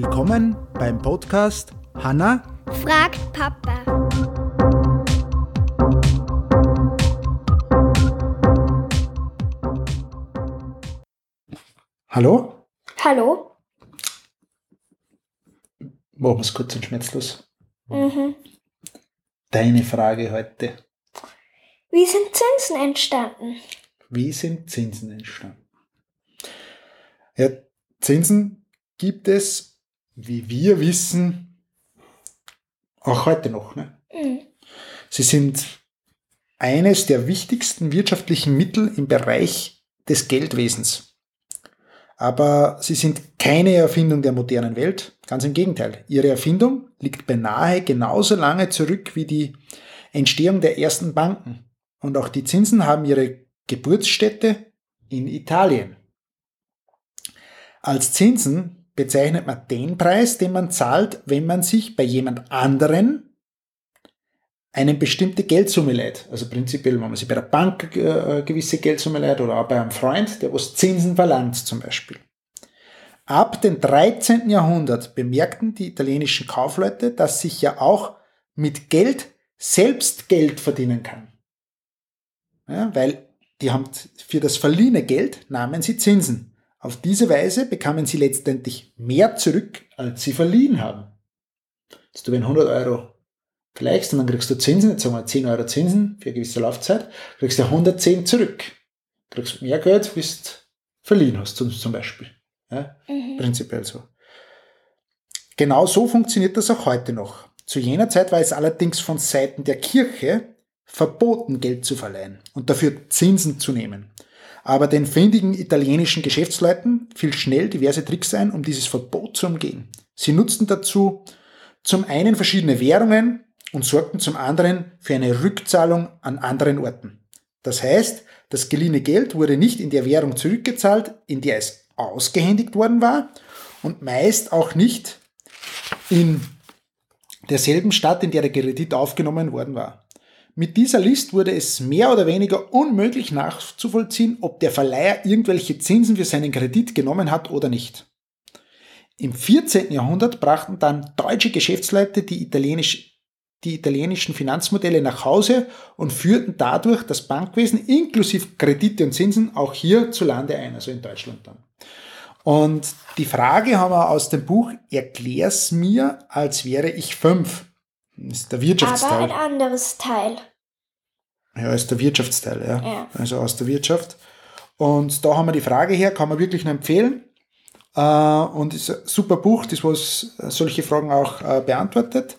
Willkommen beim Podcast Hanna fragt Papa. Hallo? Hallo? Machen wir es kurz und schmerzlos. Mhm. Deine Frage heute. Wie sind Zinsen entstanden? Wie sind Zinsen entstanden? Ja, Zinsen gibt es, wie wir wissen, auch heute noch. Ne? Mhm. Sie sind eines der wichtigsten wirtschaftlichen Mittel im Bereich des Geldwesens. Aber sie sind keine Erfindung der modernen Welt. Ganz im Gegenteil. Ihre Erfindung liegt beinahe genauso lange zurück wie die Entstehung der ersten Banken. Und auch die Zinsen haben ihre Geburtsstätte in Italien. Als Zinsen bezeichnet man den Preis, den man zahlt, wenn man sich bei jemand anderen eine bestimmte Geldsumme leiht. Also prinzipiell, wenn man sich bei der Bank äh, eine gewisse Geldsumme leiht oder auch bei einem Freund, der was Zinsen verlangt zum Beispiel. Ab dem 13. Jahrhundert bemerkten die italienischen Kaufleute, dass sich ja auch mit Geld selbst Geld verdienen kann. Ja, weil die haben für das verliehene Geld nahmen sie Zinsen. Auf diese Weise bekamen sie letztendlich mehr zurück, als sie verliehen haben. Jetzt du, wenn 100 Euro verleihst und dann kriegst du Zinsen, jetzt sagen wir 10 Euro Zinsen für eine gewisse Laufzeit, kriegst du 110 zurück. Kriegst mehr Geld, wie du verliehen hast, zum Beispiel. Ja? Mhm. Prinzipiell so. Genau so funktioniert das auch heute noch. Zu jener Zeit war es allerdings von Seiten der Kirche verboten, Geld zu verleihen und dafür Zinsen zu nehmen. Aber den findigen italienischen Geschäftsleuten fiel schnell diverse Tricks ein, um dieses Verbot zu umgehen. Sie nutzten dazu zum einen verschiedene Währungen und sorgten zum anderen für eine Rückzahlung an anderen Orten. Das heißt, das geliehene Geld wurde nicht in der Währung zurückgezahlt, in der es ausgehändigt worden war und meist auch nicht in derselben Stadt, in der der Kredit aufgenommen worden war. Mit dieser List wurde es mehr oder weniger unmöglich nachzuvollziehen, ob der Verleiher irgendwelche Zinsen für seinen Kredit genommen hat oder nicht. Im 14. Jahrhundert brachten dann deutsche Geschäftsleute die, italienisch, die italienischen Finanzmodelle nach Hause und führten dadurch das Bankwesen inklusive Kredite und Zinsen auch hierzulande ein, also in Deutschland dann. Und die Frage haben wir aus dem Buch Erklär's mir, als wäre ich fünf. Das ist der Wirtschaftsteil. Aber ein anderes Teil. Ja, ist der Wirtschaftsteil, ja. Ja. Also aus der Wirtschaft. Und da haben wir die Frage her, kann man wirklich nur empfehlen. Äh, und ist ein super Buch, das was solche Fragen auch äh, beantwortet.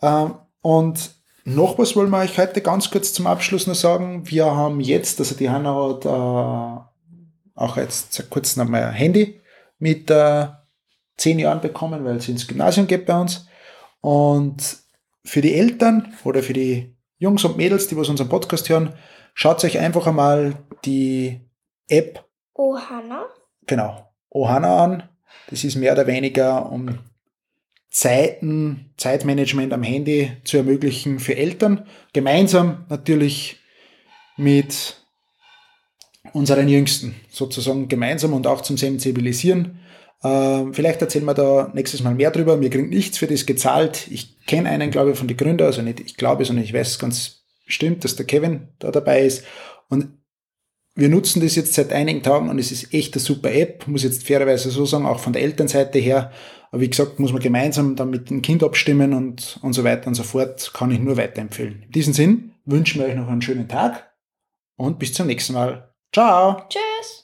Äh, und noch was wollen wir euch heute ganz kurz zum Abschluss noch sagen. Wir haben jetzt, also die Hanna hat äh, auch jetzt seit kurzem einmal ein Handy mit äh, zehn Jahren bekommen, weil sie ins Gymnasium geht bei uns. Und für die Eltern oder für die Jungs und Mädels, die was unseren Podcast hören, schaut euch einfach einmal die App, Oh, Hanna? genau, Ohana an. Das ist mehr oder weniger, um Zeiten, Zeitmanagement am Handy zu ermöglichen für Eltern. Gemeinsam natürlich mit unseren Jüngsten, sozusagen gemeinsam und auch zum Sensibilisieren. Ähm, vielleicht erzählen wir da nächstes Mal mehr drüber. Mir kriegt nichts für das gezahlt. Ich kenne einen, glaube ich, von den Gründern, also nicht ich glaube, sondern ich weiß ganz bestimmt, dass der Kevin da dabei ist. Und wir nutzen das jetzt seit einigen Tagen und es ist echt eine super App, muss jetzt fairerweise so sagen, auch von der Elternseite her. Aber wie gesagt, muss man gemeinsam dann mit dem Kind abstimmen und, und so weiter und so fort, kann ich nur weiterempfehlen. In diesem Sinn wünschen wir euch noch einen schönen Tag und bis zum nächsten Mal. Ciao! Tschüss.